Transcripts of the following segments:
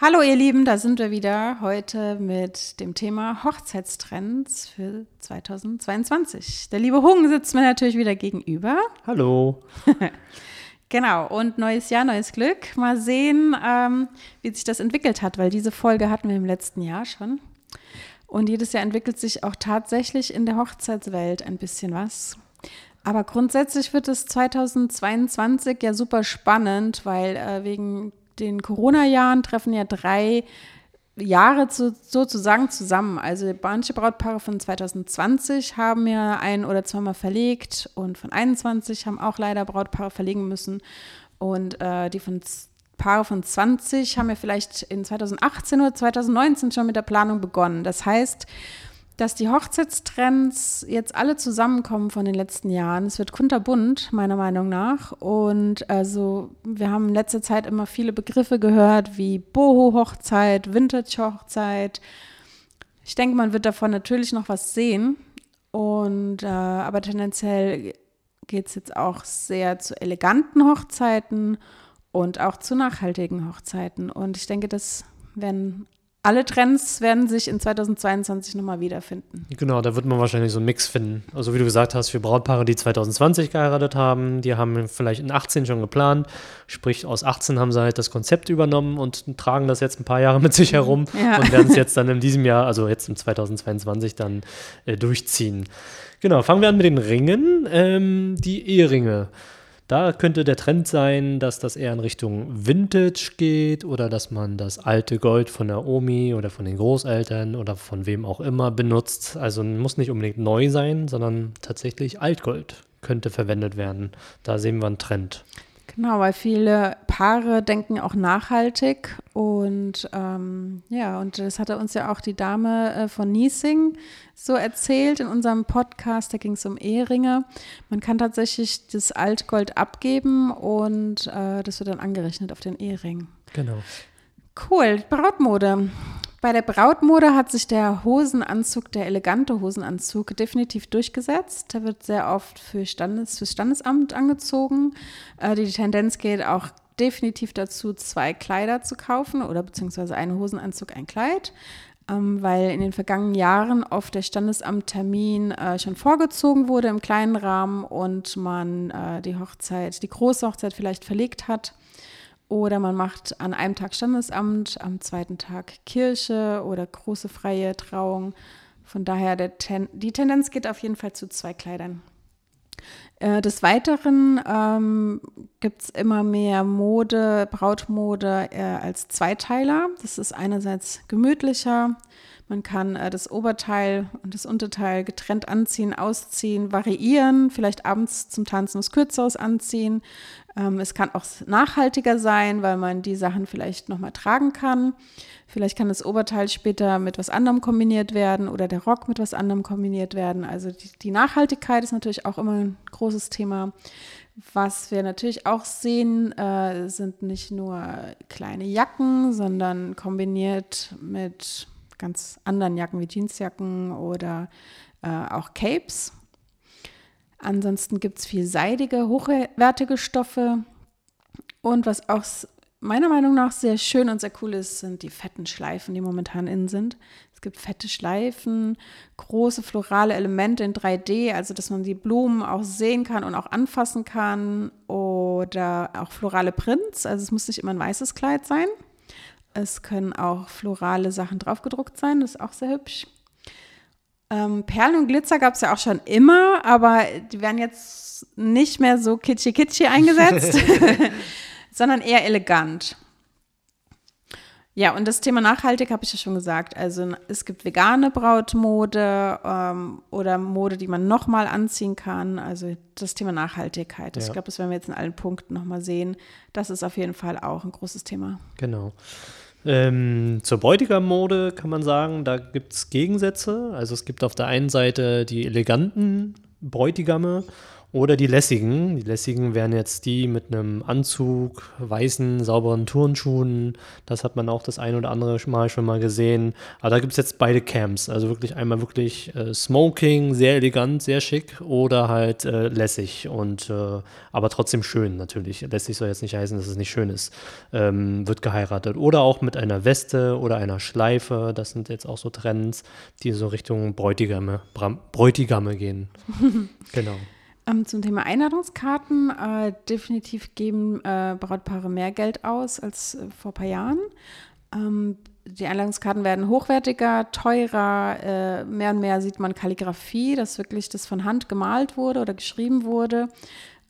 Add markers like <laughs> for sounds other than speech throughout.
Hallo ihr Lieben, da sind wir wieder heute mit dem Thema Hochzeitstrends für 2022. Der liebe Hung sitzt mir natürlich wieder gegenüber. Hallo. <laughs> genau, und neues Jahr, neues Glück. Mal sehen, ähm, wie sich das entwickelt hat, weil diese Folge hatten wir im letzten Jahr schon. Und jedes Jahr entwickelt sich auch tatsächlich in der Hochzeitswelt ein bisschen was. Aber grundsätzlich wird es 2022 ja super spannend, weil äh, wegen den Corona-Jahren treffen ja drei Jahre zu, sozusagen zusammen. Also manche Brautpaare von 2020 haben ja ein oder zweimal verlegt und von 21 haben auch leider Brautpaare verlegen müssen. Und äh, die von Paare von 20 haben ja vielleicht in 2018 oder 2019 schon mit der Planung begonnen. Das heißt, dass die Hochzeitstrends jetzt alle zusammenkommen von den letzten Jahren. Es wird kunterbunt, meiner Meinung nach. Und also, wir haben in letzter Zeit immer viele Begriffe gehört, wie Boho-Hochzeit, Vintage-Hochzeit. Ich denke, man wird davon natürlich noch was sehen. Und äh, aber tendenziell geht es jetzt auch sehr zu eleganten Hochzeiten und auch zu nachhaltigen Hochzeiten. Und ich denke, das werden alle Trends werden sich in 2022 nochmal wiederfinden. Genau, da wird man wahrscheinlich so einen Mix finden. Also wie du gesagt hast, für Brautpaare, die 2020 geheiratet haben, die haben vielleicht in 18 schon geplant. Sprich, aus 18 haben sie halt das Konzept übernommen und tragen das jetzt ein paar Jahre mit sich herum ja. und werden es jetzt dann in diesem Jahr, also jetzt im 2022 dann äh, durchziehen. Genau, fangen wir an mit den Ringen. Ähm, die Eheringe. Da könnte der Trend sein, dass das eher in Richtung Vintage geht oder dass man das alte Gold von der Omi oder von den Großeltern oder von wem auch immer benutzt. Also muss nicht unbedingt neu sein, sondern tatsächlich Altgold könnte verwendet werden. Da sehen wir einen Trend. Genau, weil viele Paare denken auch nachhaltig und ähm, ja, und das hatte uns ja auch die Dame äh, von Niesing so erzählt in unserem Podcast, da ging es um Eheringe. Man kann tatsächlich das Altgold abgeben und äh, das wird dann angerechnet auf den Ehering. Genau. Cool, Brautmode. Bei der Brautmode hat sich der Hosenanzug, der elegante Hosenanzug, definitiv durchgesetzt. Der wird sehr oft für Standes, fürs Standesamt angezogen. Äh, die Tendenz geht auch definitiv dazu, zwei Kleider zu kaufen oder beziehungsweise einen Hosenanzug, ein Kleid. Ähm, weil in den vergangenen Jahren oft der Standesamttermin äh, schon vorgezogen wurde im kleinen Rahmen und man äh, die Hochzeit, die große Hochzeit vielleicht verlegt hat. Oder man macht an einem Tag Standesamt, am zweiten Tag Kirche oder große freie Trauung. Von daher, Ten die Tendenz geht auf jeden Fall zu zwei Kleidern. Äh, des Weiteren ähm, gibt es immer mehr Mode, Brautmode äh, als Zweiteiler. Das ist einerseits gemütlicher. Man kann äh, das Oberteil und das Unterteil getrennt anziehen, ausziehen, variieren, vielleicht abends zum Tanzen was Kürzeres anziehen. Ähm, es kann auch nachhaltiger sein, weil man die Sachen vielleicht nochmal tragen kann. Vielleicht kann das Oberteil später mit was anderem kombiniert werden oder der Rock mit was anderem kombiniert werden. Also die, die Nachhaltigkeit ist natürlich auch immer ein großes Thema. Was wir natürlich auch sehen, äh, sind nicht nur kleine Jacken, sondern kombiniert mit ganz anderen Jacken wie Jeansjacken oder äh, auch Capes. Ansonsten gibt es viel seidige, hochwertige Stoffe. Und was auch meiner Meinung nach sehr schön und sehr cool ist, sind die fetten Schleifen, die momentan in sind. Es gibt fette Schleifen, große florale Elemente in 3D, also dass man die Blumen auch sehen kann und auch anfassen kann. Oder auch florale Prints, also es muss nicht immer ein weißes Kleid sein. Es können auch florale Sachen draufgedruckt sein, das ist auch sehr hübsch. Ähm, Perlen und Glitzer gab es ja auch schon immer, aber die werden jetzt nicht mehr so kitschy-kitschy eingesetzt, <laughs> <laughs> sondern eher elegant. Ja, und das Thema nachhaltig habe ich ja schon gesagt. Also es gibt vegane Brautmode ähm, oder Mode, die man nochmal anziehen kann. Also das Thema Nachhaltigkeit. Ja. Ich glaube, das werden wir jetzt in allen Punkten nochmal sehen. Das ist auf jeden Fall auch ein großes Thema. Genau. Ähm, zur Bräutigam-Mode kann man sagen, da gibt es Gegensätze. Also es gibt auf der einen Seite die eleganten Bräutigame oder die lässigen. Die lässigen wären jetzt die mit einem Anzug, weißen, sauberen Turnschuhen. Das hat man auch das ein oder andere Mal schon mal gesehen. Aber da gibt es jetzt beide Camps. Also wirklich einmal wirklich äh, Smoking, sehr elegant, sehr schick oder halt äh, lässig und äh, aber trotzdem schön natürlich. Lässig soll jetzt nicht heißen, dass es nicht schön ist. Ähm, wird geheiratet. Oder auch mit einer Weste oder einer Schleife. Das sind jetzt auch so Trends, die so Richtung Bräutigame, Bräutigame gehen. <laughs> genau. Ähm, zum Thema Einladungskarten. Äh, definitiv geben äh, Brautpaare mehr Geld aus als äh, vor ein paar Jahren. Ähm, die Einladungskarten werden hochwertiger, teurer. Äh, mehr und mehr sieht man Kalligrafie, dass wirklich das von Hand gemalt wurde oder geschrieben wurde.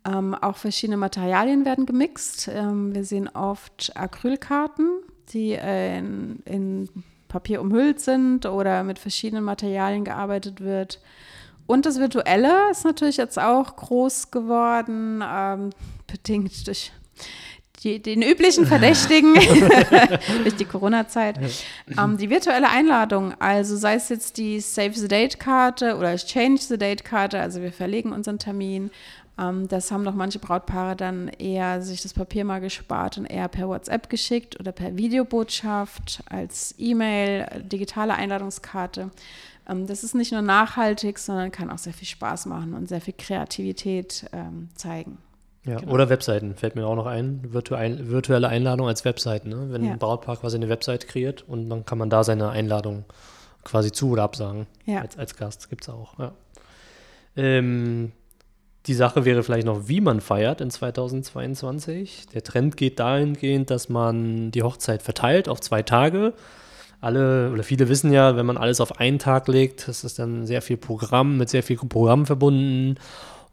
Ähm, auch verschiedene Materialien werden gemixt. Ähm, wir sehen oft Acrylkarten, die äh, in, in Papier umhüllt sind oder mit verschiedenen Materialien gearbeitet wird. Und das Virtuelle ist natürlich jetzt auch groß geworden, ähm, bedingt durch die, den üblichen Verdächtigen <laughs> durch die Corona-Zeit. Ähm, die virtuelle Einladung, also sei es jetzt die Save the Date-Karte oder Change the Date-Karte, also wir verlegen unseren Termin. Ähm, das haben doch manche Brautpaare dann eher sich das Papier mal gespart und eher per WhatsApp geschickt oder per Videobotschaft als E-Mail, digitale Einladungskarte. Ähm, das ist nicht nur nachhaltig, sondern kann auch sehr viel Spaß machen und sehr viel Kreativität ähm, zeigen. Ja, genau. oder Webseiten, fällt mir auch noch ein. Virtuell, virtuelle Einladung als Webseite. Ne? Wenn ja. ein Brautpaar quasi eine Webseite kreiert und dann kann man da seine Einladung quasi zu oder absagen. Ja. Als, als Gast gibt es auch. Ja. Ähm, die Sache wäre vielleicht noch, wie man feiert in 2022. Der Trend geht dahingehend, dass man die Hochzeit verteilt auf zwei Tage alle oder viele wissen ja, wenn man alles auf einen Tag legt, das ist dann sehr viel Programm, mit sehr viel Programm verbunden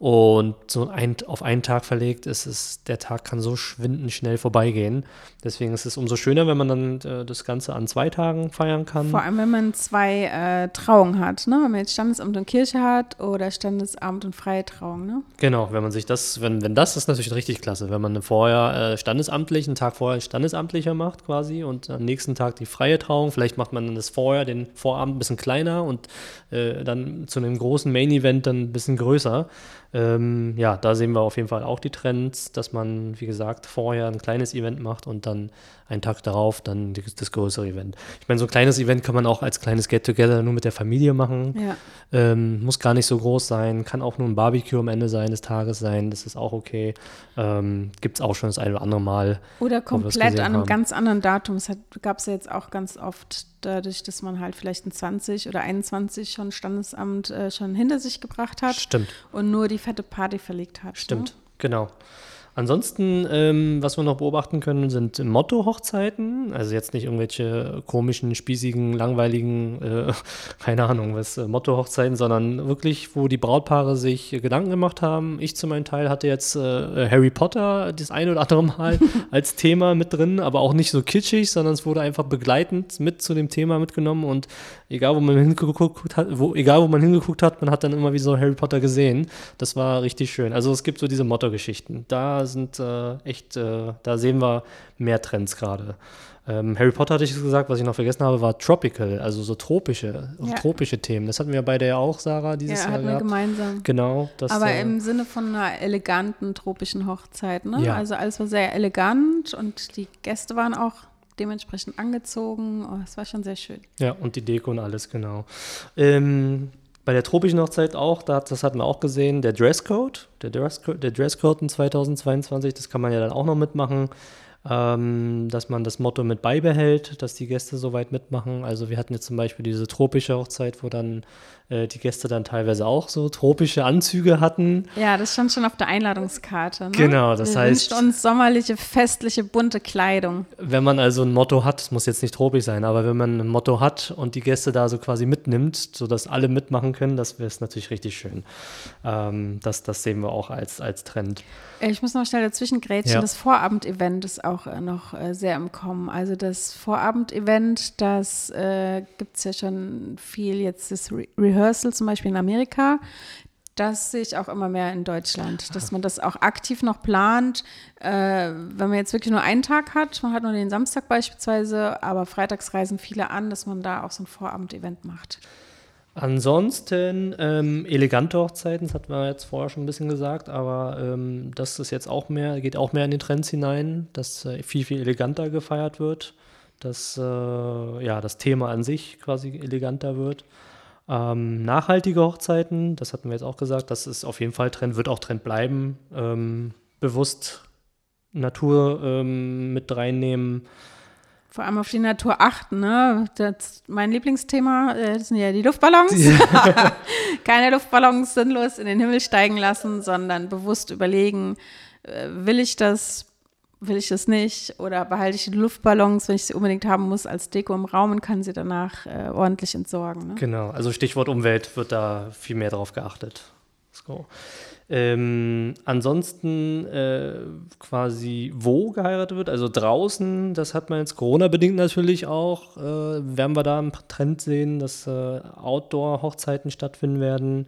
und so ein, auf einen Tag verlegt ist es, der Tag kann so schwindend schnell vorbeigehen. Deswegen ist es umso schöner, wenn man dann äh, das Ganze an zwei Tagen feiern kann. Vor allem, wenn man zwei äh, Trauungen hat, ne? Wenn man jetzt Standesamt und Kirche hat oder Standesamt und freie Trauung, ne? Genau, wenn man sich das, wenn, wenn das ist natürlich richtig klasse, wenn man vorher äh, standesamtlich, einen Tag vorher standesamtlicher macht quasi und am nächsten Tag die freie Trauung. Vielleicht macht man dann das vorher, den Vorabend ein bisschen kleiner und äh, dann zu einem großen Main-Event dann ein bisschen größer. Ähm, ja, da sehen wir auf jeden Fall auch die Trends, dass man, wie gesagt, vorher ein kleines Event macht und dann einen Tag darauf dann das größere Event. Ich meine, so ein kleines Event kann man auch als kleines Get-Together nur mit der Familie machen. Ja. Ähm, muss gar nicht so groß sein, kann auch nur ein Barbecue am Ende sein des Tages sein, das ist auch okay. Ähm, Gibt es auch schon das eine oder andere Mal. Oder komplett an einem haben. ganz anderen Datum. Es gab es ja jetzt auch ganz oft dadurch, dass man halt vielleicht ein 20 oder 21 schon Standesamt äh, schon hinter sich gebracht hat. Stimmt. Und nur die fette Party verlegt hat. Stimmt, ne? genau. Ansonsten, ähm, was wir noch beobachten können, sind Motto-Hochzeiten. Also jetzt nicht irgendwelche komischen, spießigen, langweiligen, äh, <laughs> keine Ahnung, was äh, Motto-Hochzeiten, sondern wirklich, wo die Brautpaare sich Gedanken gemacht haben. Ich zu meinem Teil hatte jetzt äh, Harry Potter das ein oder andere Mal <laughs> als Thema mit drin, aber auch nicht so kitschig, sondern es wurde einfach begleitend mit zu dem Thema mitgenommen und egal wo man hingeguckt hat, wo, egal wo man hingeguckt hat, man hat dann immer wie so Harry Potter gesehen. Das war richtig schön. Also es gibt so diese Motto-Geschichten. Da sind äh, echt, äh, da sehen wir mehr Trends gerade. Ähm, Harry Potter hatte ich gesagt, was ich noch vergessen habe, war Tropical, also so tropische, ja. tropische Themen. Das hatten wir beide ja auch, Sarah, dieses ja, Jahr. hatten wir gemeinsam. Genau. Das, Aber äh, im Sinne von einer eleganten tropischen Hochzeit, ne? Ja. Also alles war sehr elegant und die Gäste waren auch dementsprechend angezogen. Oh, es war schon sehr schön. Ja, und die Deko und alles, genau. Ähm, bei der tropischen Hochzeit auch, das hatten wir auch gesehen, der Dresscode, der Dresscode, der Dresscode in 2022, das kann man ja dann auch noch mitmachen ähm, dass man das Motto mit beibehält, dass die Gäste soweit mitmachen. Also wir hatten jetzt zum Beispiel diese tropische Hochzeit, wo dann äh, die Gäste dann teilweise auch so tropische Anzüge hatten. Ja, das stand schon auf der Einladungskarte. Ne? Genau, das wir heißt. wünscht uns sommerliche, festliche, bunte Kleidung. Wenn man also ein Motto hat, es muss jetzt nicht tropisch sein, aber wenn man ein Motto hat und die Gäste da so quasi mitnimmt, sodass alle mitmachen können, das wäre natürlich richtig schön. Ähm, das, das sehen wir auch als, als Trend. Ich muss noch schnell dazwischen grätschen. Ja. Das Vorabendevent ist auch äh, noch äh, sehr im Kommen. Also das Vorabendevent, das äh, gibt es ja schon viel jetzt, das Re Rehearsal zum Beispiel in Amerika. Das sehe ich auch immer mehr in Deutschland, dass man das auch aktiv noch plant. Äh, wenn man jetzt wirklich nur einen Tag hat, man hat nur den Samstag beispielsweise, aber freitags reisen viele an, dass man da auch so ein Vorabend-Event macht. Ansonsten ähm, elegante Hochzeiten, das hatten wir jetzt vorher schon ein bisschen gesagt, aber ähm, das ist jetzt auch mehr, geht auch mehr in den Trends hinein, dass äh, viel, viel eleganter gefeiert wird, dass äh, ja, das Thema an sich quasi eleganter wird. Ähm, nachhaltige Hochzeiten, das hatten wir jetzt auch gesagt, das ist auf jeden Fall Trend, wird auch Trend bleiben. Ähm, bewusst Natur ähm, mit reinnehmen vor allem auf die Natur achten. Ne? Das, mein Lieblingsthema äh, das sind ja die Luftballons. <laughs> Keine Luftballons sinnlos in den Himmel steigen lassen, sondern bewusst überlegen, äh, will ich das, will ich das nicht? Oder behalte ich die Luftballons, wenn ich sie unbedingt haben muss, als Deko im Raum und kann sie danach äh, ordentlich entsorgen. Ne? Genau, also Stichwort Umwelt wird da viel mehr drauf geachtet. So. Ähm, ansonsten äh, quasi wo geheiratet wird, also draußen, das hat man jetzt Corona-bedingt natürlich auch, äh, werden wir da einen Trend sehen, dass äh, Outdoor-Hochzeiten stattfinden werden.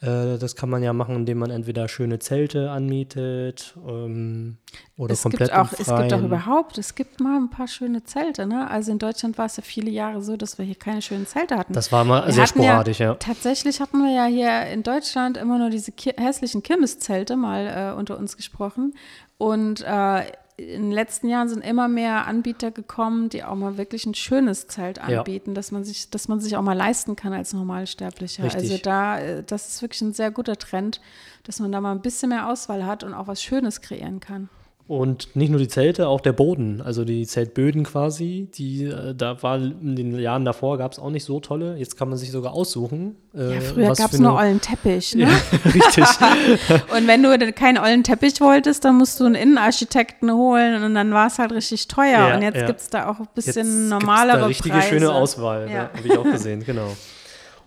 Äh, das kann man ja machen, indem man entweder schöne Zelte anmietet ähm, oder es komplett gibt auch, Es gibt auch überhaupt, es gibt mal ein paar schöne Zelte. Ne? Also in Deutschland war es ja viele Jahre so, dass wir hier keine schönen Zelte hatten. Das war mal wir sehr sporadisch, ja, ja, Tatsächlich hatten wir ja hier in Deutschland immer nur diese hässlichen Kirmeszelte mal äh, unter uns gesprochen. Und äh, in den letzten Jahren sind immer mehr Anbieter gekommen, die auch mal wirklich ein schönes Zelt anbieten, ja. dass man sich, dass man sich auch mal leisten kann als Normalsterblicher. Richtig. Also da, äh, das ist wirklich ein sehr guter Trend, dass man da mal ein bisschen mehr Auswahl hat und auch was Schönes kreieren kann. Und nicht nur die Zelte, auch der Boden, also die Zeltböden quasi, die äh, da war in den Jahren davor gab es auch nicht so tolle. Jetzt kann man sich sogar aussuchen. Äh, ja, früher gab es nur ollen Teppich, ne? Ja, <laughs> richtig. <laughs> und wenn du keinen ollen Teppich wolltest, dann musst du einen Innenarchitekten holen und dann war es halt richtig teuer. Ja, und jetzt ja. gibt es da auch ein bisschen jetzt normalere da richtige Preise. schöne Auswahl, ja. Ne? habe ich auch gesehen, genau. <laughs>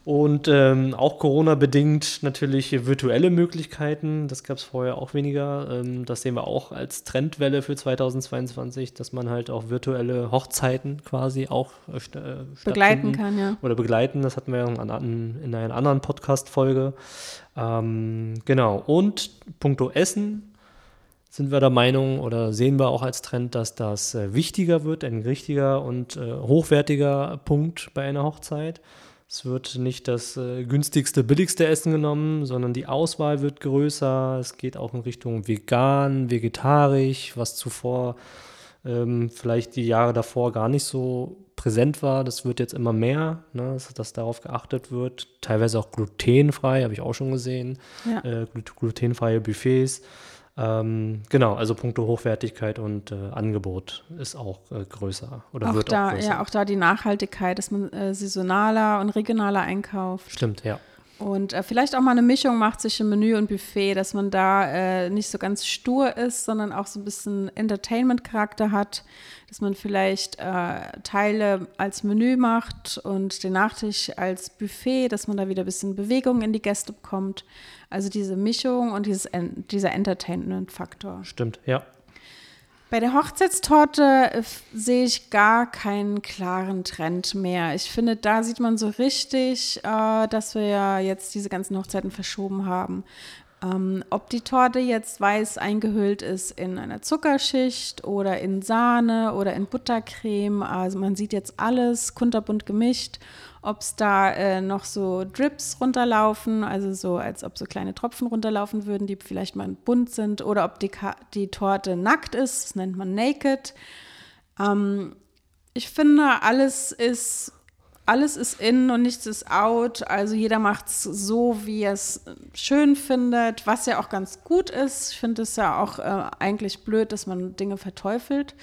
Und ähm, auch Corona-bedingt natürlich virtuelle Möglichkeiten. Das gab es vorher auch weniger. Ähm, das sehen wir auch als Trendwelle für 2022, dass man halt auch virtuelle Hochzeiten quasi auch äh, äh begleiten kann, ja. Oder begleiten. Das hatten wir ja in, in einer anderen Podcast-Folge. Ähm, genau. Und puncto Essen sind wir der Meinung oder sehen wir auch als Trend, dass das äh, wichtiger wird, ein richtiger und äh, hochwertiger Punkt bei einer Hochzeit. Es wird nicht das äh, günstigste, billigste Essen genommen, sondern die Auswahl wird größer. Es geht auch in Richtung vegan, vegetarisch, was zuvor ähm, vielleicht die Jahre davor gar nicht so präsent war. Das wird jetzt immer mehr, ne, dass, dass, darauf geachtet wird. Teilweise auch glutenfrei, habe ich auch schon gesehen. Ja. Äh, glutenfreie Buffets. Ähm, genau, also puncto Hochwertigkeit und äh, Angebot ist auch äh, größer oder auch wird da, auch größer. Ja, auch da die Nachhaltigkeit, dass man äh, saisonaler und regionaler einkauft. Stimmt, ja. Und äh, vielleicht auch mal eine Mischung macht zwischen Menü und Buffet, dass man da äh, nicht so ganz stur ist, sondern auch so ein bisschen Entertainment-Charakter hat, dass man vielleicht äh, Teile als Menü macht und den Nachtisch als Buffet, dass man da wieder ein bisschen Bewegung in die Gäste bekommt. Also diese Mischung und dieses, dieser Entertainment-Faktor. Stimmt, ja. Bei der Hochzeitstorte äh, sehe ich gar keinen klaren Trend mehr. Ich finde, da sieht man so richtig, äh, dass wir ja jetzt diese ganzen Hochzeiten verschoben haben. Ähm, ob die Torte jetzt weiß eingehüllt ist in einer Zuckerschicht oder in Sahne oder in Buttercreme, also man sieht jetzt alles kunterbunt gemischt ob es da äh, noch so Drips runterlaufen, also so, als ob so kleine Tropfen runterlaufen würden, die vielleicht mal bunt sind, oder ob die, die Torte nackt ist, das nennt man naked. Ähm, ich finde, alles ist, alles ist in und nichts ist out. Also jeder macht es so, wie er es schön findet, was ja auch ganz gut ist. Ich finde es ja auch äh, eigentlich blöd, dass man Dinge verteufelt.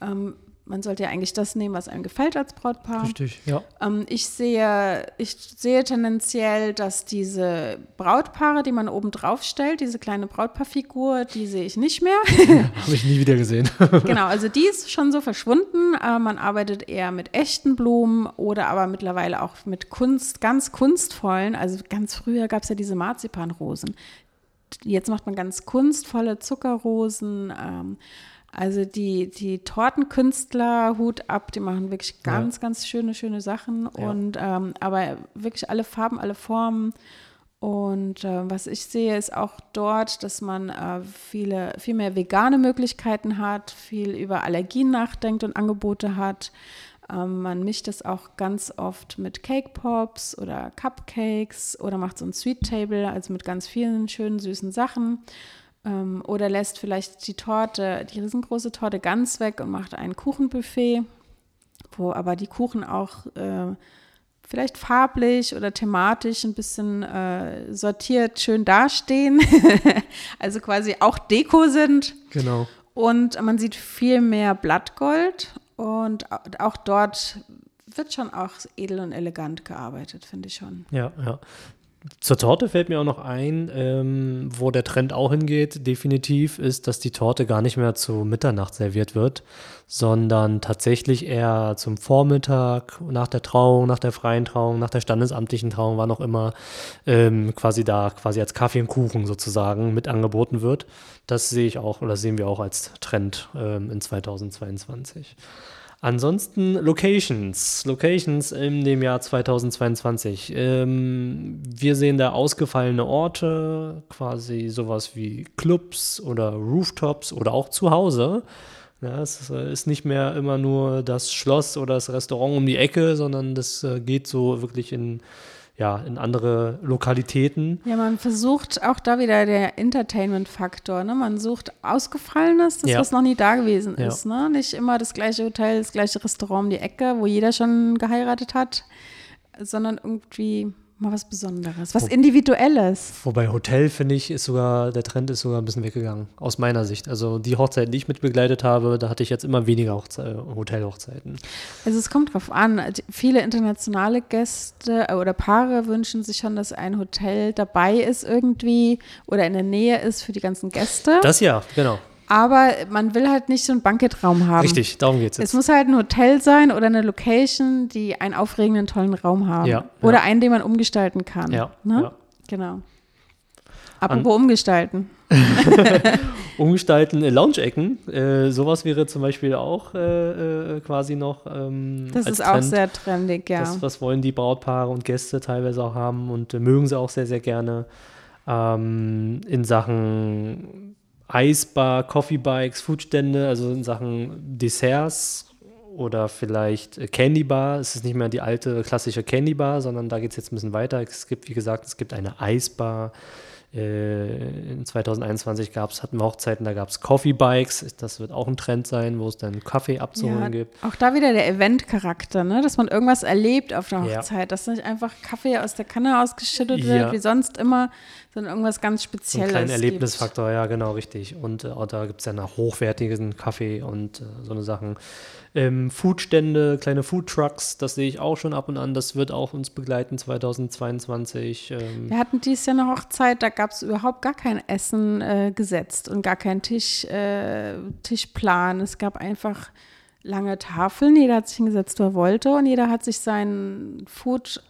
Ähm, man sollte ja eigentlich das nehmen, was einem gefällt als Brautpaar. Richtig, ja. Ähm, ich, sehe, ich sehe tendenziell, dass diese Brautpaare, die man oben drauf stellt, diese kleine Brautpaarfigur, die sehe ich nicht mehr. <laughs> Habe ich nie wieder gesehen. <laughs> genau, also die ist schon so verschwunden. Äh, man arbeitet eher mit echten Blumen oder aber mittlerweile auch mit Kunst, ganz kunstvollen. Also ganz früher gab es ja diese Marzipanrosen. Jetzt macht man ganz kunstvolle Zuckerrosen. Ähm, also die, die Tortenkünstler, Hut ab, die machen wirklich ganz, ja. ganz schöne, schöne Sachen. Ja. Und ähm, aber wirklich alle Farben, alle Formen. Und äh, was ich sehe, ist auch dort, dass man äh, viele, viel mehr vegane Möglichkeiten hat, viel über Allergien nachdenkt und Angebote hat. Ähm, man mischt es auch ganz oft mit Cake Pops oder Cupcakes oder macht so ein Sweet Table, also mit ganz vielen schönen süßen Sachen. Ähm, oder lässt vielleicht die Torte, die riesengroße Torte ganz weg und macht ein Kuchenbuffet, wo aber die Kuchen auch äh, vielleicht farblich oder thematisch ein bisschen äh, sortiert schön dastehen. <laughs> also quasi auch Deko sind. Genau. Und man sieht viel mehr Blattgold und auch dort wird schon auch edel und elegant gearbeitet, finde ich schon. Ja, ja. Zur Torte fällt mir auch noch ein, ähm, wo der Trend auch hingeht, definitiv, ist, dass die Torte gar nicht mehr zu Mitternacht serviert wird, sondern tatsächlich eher zum Vormittag, nach der Trauung, nach der freien Trauung, nach der standesamtlichen Trauung, wann auch immer, ähm, quasi da, quasi als Kaffee und Kuchen sozusagen mit angeboten wird. Das sehe ich auch, oder sehen wir auch als Trend ähm, in 2022. Ansonsten Locations. Locations in dem Jahr 2022. Ähm, wir sehen da ausgefallene Orte, quasi sowas wie Clubs oder Rooftops oder auch zu Hause. Ja, es äh, ist nicht mehr immer nur das Schloss oder das Restaurant um die Ecke, sondern das äh, geht so wirklich in ja, in andere Lokalitäten. Ja, man versucht auch da wieder der Entertainment-Faktor. Ne? Man sucht Ausgefallenes, das, ja. was noch nie da gewesen ja. ist. Ne? Nicht immer das gleiche Hotel, das gleiche Restaurant um die Ecke, wo jeder schon geheiratet hat, sondern irgendwie Mal was Besonderes, was Wo, Individuelles. Wobei Hotel, finde ich, ist sogar, der Trend ist sogar ein bisschen weggegangen, aus meiner Sicht. Also die Hochzeiten, die ich mitbegleitet habe, da hatte ich jetzt immer weniger Hochze Hotelhochzeiten. Also es kommt drauf an. Viele internationale Gäste äh, oder Paare wünschen sich schon, dass ein Hotel dabei ist irgendwie oder in der Nähe ist für die ganzen Gäste. Das ja, genau. Aber man will halt nicht so einen Bankettraum haben. Richtig, darum geht es jetzt. Es muss halt ein Hotel sein oder eine Location, die einen aufregenden, tollen Raum haben. Ja, oder ja. einen, den man umgestalten kann. Ja, ne? ja. Genau. Apropos An umgestalten. <laughs> umgestalten, äh, Lounge-Ecken. Äh, sowas wäre zum Beispiel auch äh, äh quasi noch. Ähm, das ist Trend. auch sehr trendig, ja. Das, was wollen die Brautpaare und Gäste teilweise auch haben und äh, mögen sie auch sehr, sehr gerne. Ähm, in Sachen Eisbar, Coffee Bikes, Foodstände, also in Sachen Desserts oder vielleicht Candy Bar. Es ist nicht mehr die alte klassische Candy Bar, sondern da geht es jetzt ein bisschen weiter. Es gibt, wie gesagt, es gibt eine Eisbar. Äh, in 2021 gab es, hatten wir Hochzeiten, da gab es Coffee Bikes. Das wird auch ein Trend sein, wo es dann Kaffee abzuholen ja, gibt. Auch da wieder der Event-Charakter, ne? dass man irgendwas erlebt auf der Hochzeit, ja. dass nicht einfach Kaffee aus der Kanne ausgeschüttet wird, ja. wie sonst immer, sondern irgendwas ganz Spezielles. Ein kleiner Erlebnisfaktor, gibt. ja, genau, richtig. Und äh, da gibt es ja nach hochwertigen Kaffee und äh, so eine Sachen. Ähm, Foodstände, kleine Foodtrucks, das sehe ich auch schon ab und an. Das wird auch uns begleiten 2022. Ähm. Wir hatten dieses Jahr eine Hochzeit, da gab es überhaupt gar kein Essen äh, gesetzt und gar keinen Tisch, äh, Tischplan. Es gab einfach lange Tafeln. Jeder hat sich hingesetzt, wo er wollte und jeder hat sich seinen Food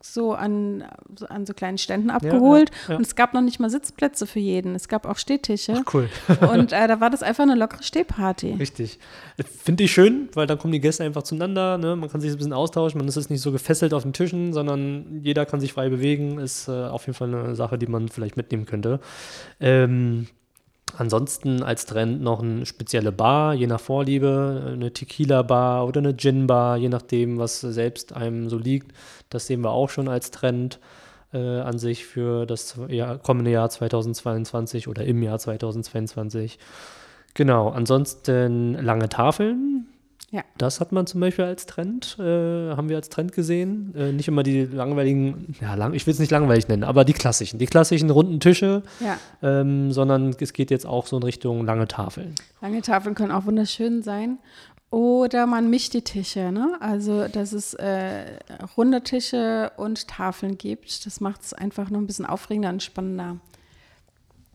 so an, an so kleinen Ständen abgeholt. Ja, ja, ja. Und es gab noch nicht mal Sitzplätze für jeden. Es gab auch Stehtische. Ach, cool. <laughs> und äh, da war das einfach eine lockere Stehparty. Richtig. Finde ich schön, weil dann kommen die Gäste einfach zueinander. Ne? Man kann sich ein bisschen austauschen. Man ist nicht so gefesselt auf den Tischen, sondern jeder kann sich frei bewegen. Ist äh, auf jeden Fall eine Sache, die man vielleicht mitnehmen könnte. Ähm, Ansonsten als Trend noch eine spezielle Bar, je nach Vorliebe, eine Tequila-Bar oder eine Gin-Bar, je nachdem, was selbst einem so liegt. Das sehen wir auch schon als Trend äh, an sich für das Jahr, kommende Jahr 2022 oder im Jahr 2022. Genau, ansonsten lange Tafeln, ja. Das hat man zum Beispiel als Trend, äh, haben wir als Trend gesehen. Äh, nicht immer die langweiligen, ja, lang, ich will es nicht langweilig nennen, aber die klassischen, die klassischen runden Tische, ja. ähm, sondern es geht jetzt auch so in Richtung lange Tafeln. Lange Tafeln können auch wunderschön sein. Oder man mischt die Tische, ne? Also, dass es äh, runde Tische und Tafeln gibt. Das macht es einfach noch ein bisschen aufregender und spannender.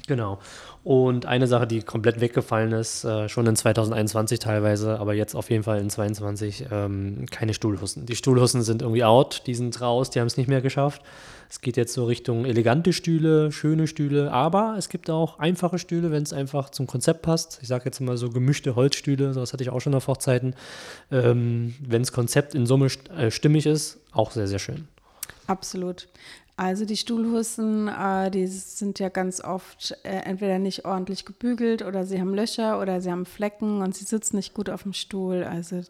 Genau. Und eine Sache, die komplett weggefallen ist, äh, schon in 2021 teilweise, aber jetzt auf jeden Fall in 2022, ähm, keine Stuhlhussen. Die Stuhlhussen sind irgendwie out, die sind raus, die haben es nicht mehr geschafft. Es geht jetzt so Richtung elegante Stühle, schöne Stühle, aber es gibt auch einfache Stühle, wenn es einfach zum Konzept passt. Ich sage jetzt mal so gemischte Holzstühle, sowas hatte ich auch schon auf Hochzeiten. Ähm, wenn das Konzept in Summe äh, stimmig ist, auch sehr, sehr schön. Absolut. Also die Stuhlhussen, äh, die sind ja ganz oft äh, entweder nicht ordentlich gebügelt oder sie haben Löcher oder sie haben Flecken und sie sitzen nicht gut auf dem Stuhl. Also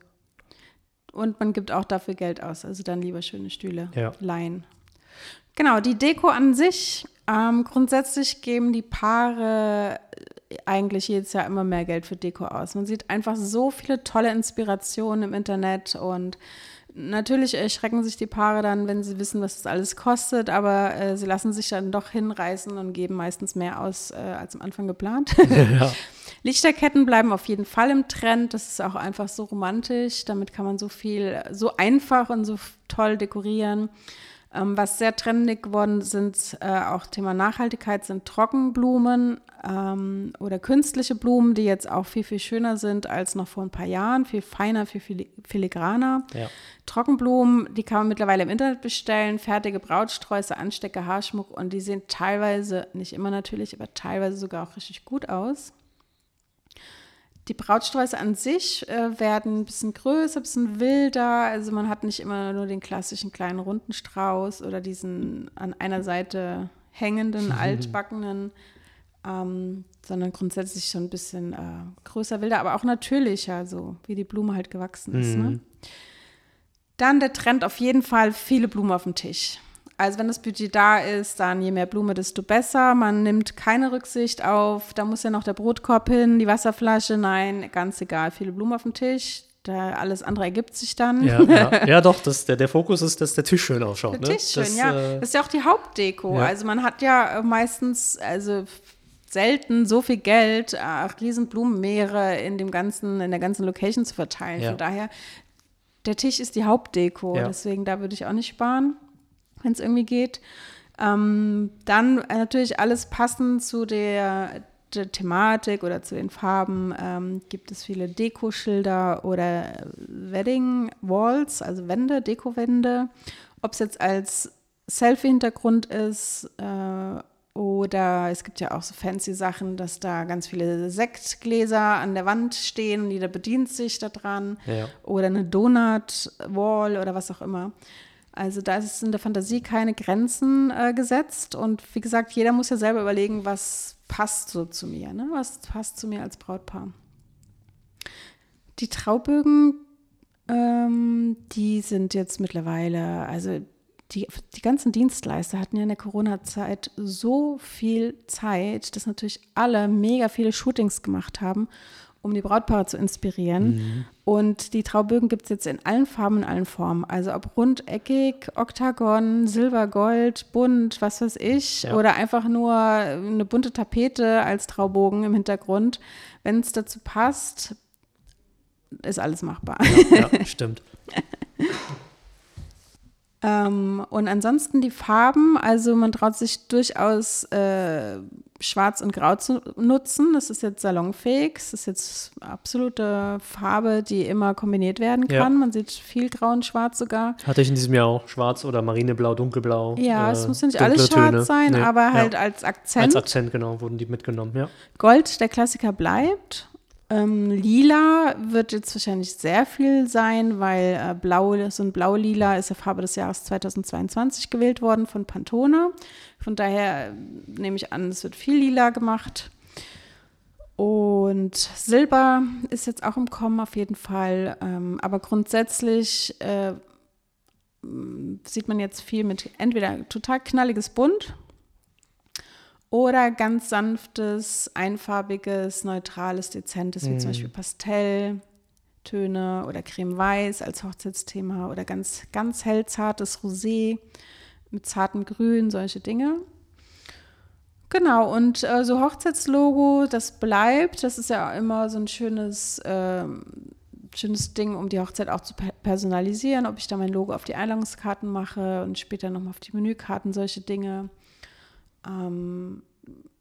und man gibt auch dafür Geld aus. Also dann lieber schöne Stühle Ja. leihen. Genau, die Deko an sich. Ähm, grundsätzlich geben die Paare äh, eigentlich jedes Jahr immer mehr Geld für Deko aus. Man sieht einfach so viele tolle Inspirationen im Internet und natürlich erschrecken sich die Paare dann, wenn sie wissen, was das alles kostet, aber äh, sie lassen sich dann doch hinreißen und geben meistens mehr aus äh, als am Anfang geplant. <laughs> <laughs> ja. Lichterketten bleiben auf jeden Fall im Trend. Das ist auch einfach so romantisch. Damit kann man so viel, so einfach und so toll dekorieren. Ähm, was sehr trendig geworden sind, äh, auch Thema Nachhaltigkeit, sind Trockenblumen ähm, oder künstliche Blumen, die jetzt auch viel, viel schöner sind als noch vor ein paar Jahren, viel feiner, viel fili- filigraner. Ja. Trockenblumen, die kann man mittlerweile im Internet bestellen, fertige Brautsträuße, Anstecker, Haarschmuck und die sehen teilweise, nicht immer natürlich, aber teilweise sogar auch richtig gut aus. Die Brautsträuße an sich äh, werden ein bisschen größer, ein bisschen wilder. Also man hat nicht immer nur den klassischen kleinen runden Strauß oder diesen an einer Seite hängenden, <laughs> altbackenen, ähm, sondern grundsätzlich schon ein bisschen äh, größer, wilder, aber auch natürlicher, so wie die Blume halt gewachsen ist. Ne? Dann der Trend auf jeden Fall viele Blumen auf dem Tisch. Also wenn das Budget da ist, dann je mehr Blume, desto besser. Man nimmt keine Rücksicht auf, da muss ja noch der Brotkorb hin, die Wasserflasche, nein, ganz egal, viele Blumen auf dem Tisch. Da alles andere ergibt sich dann. Ja, ja. ja, doch, das, der, der Fokus ist, dass der Tisch schön ausschaut. Der ne? Tisch schön, das, ja. Äh, Das ist ja auch die Hauptdeko. Ja. Also man hat ja äh, meistens, also selten so viel Geld, äh, riesen Blumenmeere in dem ganzen, in der ganzen Location zu verteilen. Von daher, der Tisch ist die Hauptdeko. Deswegen, da würde ich auch nicht sparen, wenn es irgendwie geht. Ähm, dann äh, natürlich alles passend zu der, der Thematik oder zu den Farben. Ähm, gibt es viele Dekoschilder oder Wedding Walls, also Wände, Dekowände. Ob es jetzt als Selfie-Hintergrund ist äh, oder es gibt ja auch so fancy Sachen, dass da ganz viele Sektgläser an der Wand stehen und jeder bedient sich daran. Ja. Oder eine Donut-Wall oder was auch immer. Also da ist in der Fantasie keine Grenzen äh, gesetzt. Und wie gesagt, jeder muss ja selber überlegen, was passt so zu mir, ne? was passt zu mir als Brautpaar. Die Traubögen, ähm, die sind jetzt mittlerweile, also die, die ganzen Dienstleister hatten ja in der Corona-Zeit so viel Zeit, dass natürlich alle mega viele Shootings gemacht haben, um die Brautpaare zu inspirieren. Und die Traubögen gibt es jetzt in allen Farben, in allen Formen. Also ob rundeckig, Oktagon, Silber, Gold, bunt, was weiß ich. Ja. Oder einfach nur eine bunte Tapete als Traubogen im Hintergrund. Wenn es dazu passt, ist alles machbar. ja, <laughs> stimmt. Ähm, und ansonsten die Farben, also man traut sich durchaus äh, Schwarz und Grau zu nutzen. Das ist jetzt salonfähig. Das ist jetzt absolute Farbe, die immer kombiniert werden Ja. kann. Man sieht viel Grau und Schwarz sogar. Hatte ich in diesem Jahr auch schwarz oder marineblau, dunkelblau. Ja, äh, es muss ja nicht alles schwarz Töne. sein, Nee, aber halt ja. als Akzent. als Akzent, genau, wurden die mitgenommen, ja. Gold, der Klassiker bleibt. Ähm, Lila wird jetzt wahrscheinlich sehr viel sein, weil äh, Blau, so ein Blau-Lila ist ja Farbe des Jahres 2022 gewählt worden von Pantone. Von daher äh, nehme ich an, es wird viel Lila gemacht. Und Silber ist jetzt auch im Kommen auf jeden Fall. Ähm, aber grundsätzlich äh, sieht man jetzt viel mit entweder total knalliges Bunt oder ganz sanftes, einfarbiges, neutrales, dezentes, wie zum Beispiel Pastelltöne oder Creme-Weiß als Hochzeitsthema oder ganz, ganz hell zartes Rosé mit zartem Grün, solche Dinge. Genau, und äh, so Hochzeitslogo, das bleibt. Das ist ja immer so ein schönes, ähm, schönes Ding, um die Hochzeit auch zu per personalisieren. Ob ich da mein Logo auf die Einladungskarten mache und später nochmal auf die Menükarten, solche Dinge. Ähm,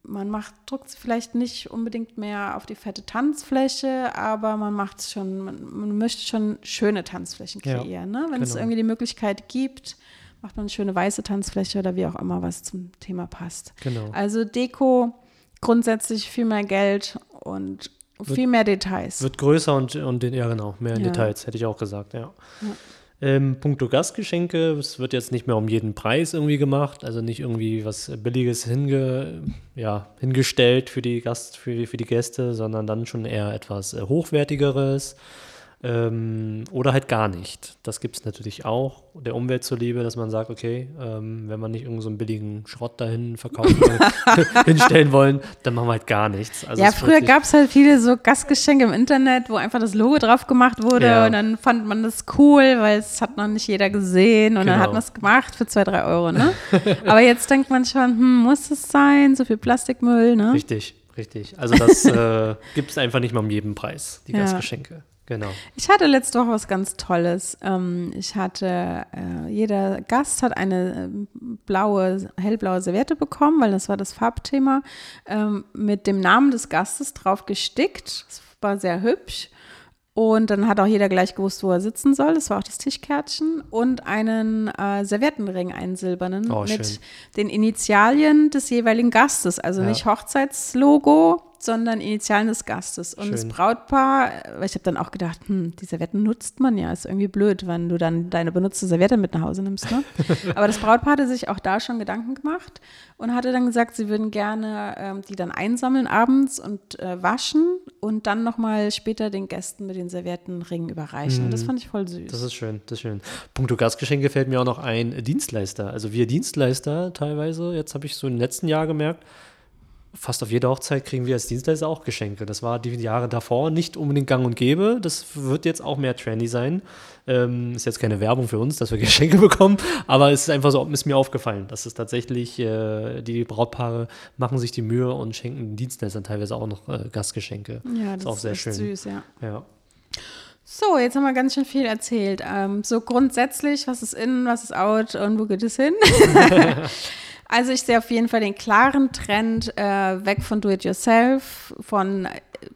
man macht, drückt es vielleicht nicht unbedingt mehr auf die fette Tanzfläche, aber man macht es schon, man, man möchte schon schöne Tanzflächen Ja, kreieren. ne? Wenn es genau. irgendwie die Möglichkeit gibt, macht man eine schöne weiße Tanzfläche oder wie auch immer, was zum Thema passt. Genau. Also Deko, grundsätzlich viel mehr Geld und viel mehr Details. Wird größer und, und ja, genau, mehr in Ja. Details, hätte ich auch gesagt, ja. Ähm, puncto Gastgeschenke, es wird jetzt nicht mehr um jeden Preis irgendwie gemacht, also nicht irgendwie was Billiges hinge, ja, hingestellt für die Gast, für, für die Gäste, sondern dann schon eher etwas äh, Hochwertigeres. Ähm, oder halt gar nicht. Das gibt es natürlich auch, der Umwelt zuliebe, dass man sagt, okay, ähm, wenn man nicht irgendeinen so einen billigen Schrott dahin verkaufen <laughs> <laughs> hinstellen wollen, dann machen wir halt gar nichts. Also ja, früher gab es halt viele so Gastgeschenke im Internet, wo einfach das Logo drauf gemacht wurde ja. und dann fand man das cool, weil es hat noch nicht jeder gesehen und genau. dann hat man es gemacht für zwei, drei Euro, ne? Aber jetzt denkt man schon, hm, muss es sein, so viel Plastikmüll, ne? Richtig, richtig. Also das äh, <laughs> gibt es einfach nicht mal um jeden Preis, die ja. Gastgeschenke. Genau. Ich hatte letzte Woche was ganz Tolles. Ähm, ich hatte, äh, jeder Gast hat eine äh, blaue, hellblaue Serviette bekommen, weil das war das Farbthema, ähm, mit dem Namen des Gastes drauf gestickt. Das war sehr hübsch. Und dann hat auch jeder gleich gewusst, wo er sitzen soll. Das war auch das Tischkärtchen. Und einen äh, Serviettenring, einen silbernen, oh, mit den Initialien des jeweiligen Gastes. Also ja. nicht Hochzeitslogo, sondern Initialen des Gastes. Und Schön. das Brautpaar, weil ich habe dann auch gedacht, hm, die Servietten nutzt man ja, ist irgendwie blöd, wenn du dann deine benutzte Serviette mit nach Hause nimmst. Ne? <laughs> Aber das Brautpaar hatte sich auch da schon Gedanken gemacht und hatte dann gesagt, sie würden gerne ähm, die dann einsammeln abends und äh, waschen und dann nochmal später den Gästen mit den Serviettenringen überreichen. Und das mhm. fand ich voll süß. Das ist schön, das ist schön. Punkto Gastgeschenke fällt mir auch noch ein Dienstleister. Also wir Dienstleister teilweise, jetzt habe ich so im letzten Jahr gemerkt, fast auf jeder Hochzeit kriegen wir als Dienstleister auch Geschenke. Das war die Jahre davor nicht unbedingt gang und gäbe. Das wird jetzt auch mehr trendy sein. Ähm, ist jetzt keine Werbung für uns, dass wir <laughs> Geschenke bekommen, aber es ist einfach so, ist mir aufgefallen, dass es tatsächlich, äh, die Brautpaare machen sich die Mühe und schenken den Dienstleistern teilweise auch noch äh, Gastgeschenke. Ja, das ist auch sehr ist schön. süß, ja. ja. So, jetzt haben wir ganz schön viel erzählt. Ähm, so grundsätzlich, was ist in, was ist out und wo geht es hin? <laughs> <laughs> Also ich sehe auf jeden Fall den klaren Trend äh, weg von Do-it-yourself, von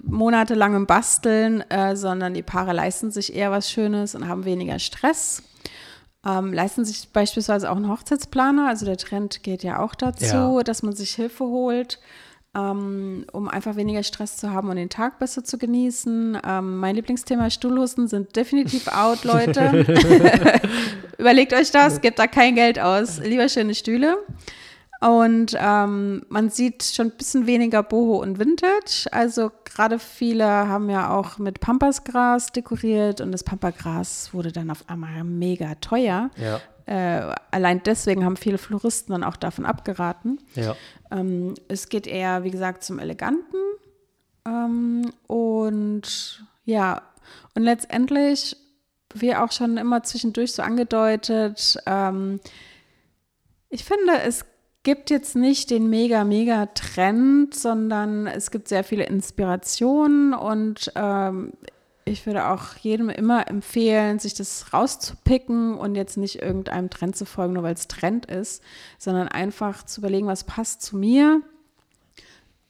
monatelangem Basteln, äh, sondern die Paare leisten sich eher was Schönes und haben weniger Stress. Ähm, leisten sich beispielsweise auch einen Hochzeitsplaner. Also der Trend geht ja auch dazu, ja. dass man sich Hilfe holt, ähm, um einfach weniger Stress zu haben und den Tag besser zu genießen. Ähm, mein Lieblingsthema Stuhlhusten sind definitiv out, Leute. <laughs> <laughs> Überlegt euch das, gebt da kein Geld aus. Lieber schöne Stühle. Und ähm, man sieht schon ein bisschen weniger Boho und Vintage. Also gerade viele haben ja auch mit Pampasgras dekoriert und das Pampagras wurde dann auf einmal mega teuer. Ja. Äh, allein deswegen haben viele Floristen dann auch davon abgeraten. Ja. Ähm, es geht eher, wie gesagt, zum Eleganten. Ähm, und ja, und letztendlich, wie auch schon immer zwischendurch so angedeutet, ähm, ich finde, es gibt jetzt nicht den mega, mega Trend, sondern es gibt sehr viele Inspirationen und ähm, ich würde auch jedem immer empfehlen, sich das rauszupicken und jetzt nicht irgendeinem Trend zu folgen, nur weil es Trend ist, sondern einfach zu überlegen, was passt zu mir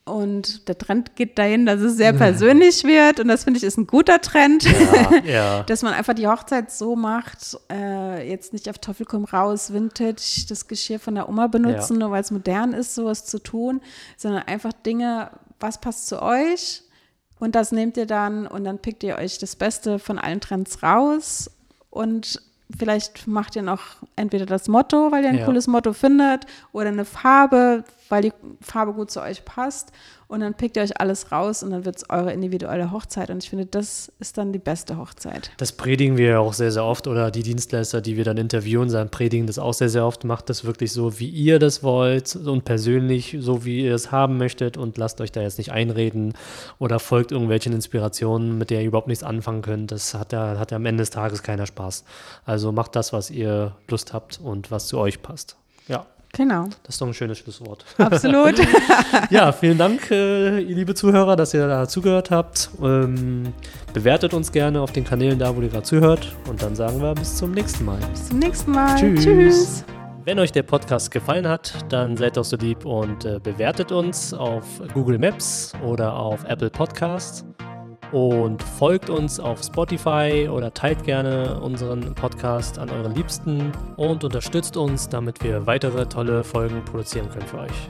und der Trend geht dahin, dass es sehr persönlich wird. Und das finde ich ist ein guter Trend, ja, <laughs> ja. dass man einfach die Hochzeit so macht, äh, jetzt nicht auf Teufel komm raus, Vintage, das Geschirr von der Oma benutzen, ja. nur weil es modern ist, sowas zu tun, sondern einfach Dinge, was passt zu euch und das nehmt ihr dann und dann pickt ihr euch das Beste von allen Trends raus und vielleicht macht ihr noch entweder das Motto, weil ihr ein cooles Motto findet oder eine Farbe, weil die Farbe gut zu euch passt. Und dann pickt ihr euch alles raus und dann wird es eure individuelle Hochzeit. Und ich finde, das ist dann die beste Hochzeit. Das predigen wir ja auch sehr, sehr oft. Oder die Dienstleister, die wir dann interviewen, sagen, predigen das auch sehr, sehr oft. Macht das wirklich so, wie ihr das wollt und persönlich so, wie ihr es haben möchtet. Und lasst euch da jetzt nicht einreden oder folgt irgendwelchen Inspirationen, mit der ihr überhaupt nichts anfangen könnt. Das hat ja, hat ja am Ende des Tages keiner Spaß. Also macht das, was ihr Lust habt und was zu euch passt. Ja. Genau. Das ist doch ein schönes Schlusswort. <laughs> Absolut. <laughs> ja, vielen Dank, äh, ihr liebe Zuhörer, dass ihr da zugehört habt. Ähm, bewertet uns gerne auf den Kanälen da, wo ihr gerade zuhört. Und dann sagen wir bis zum nächsten Mal. Bis zum nächsten Mal. Tschüss. Tschüss. Wenn euch der Podcast gefallen hat, dann seid doch so lieb und äh, bewertet uns auf Google Maps oder auf Apple Podcasts und folgt uns auf Spotify oder teilt gerne unseren Podcast an euren Liebsten und unterstützt uns, damit wir weitere tolle Folgen produzieren können für euch.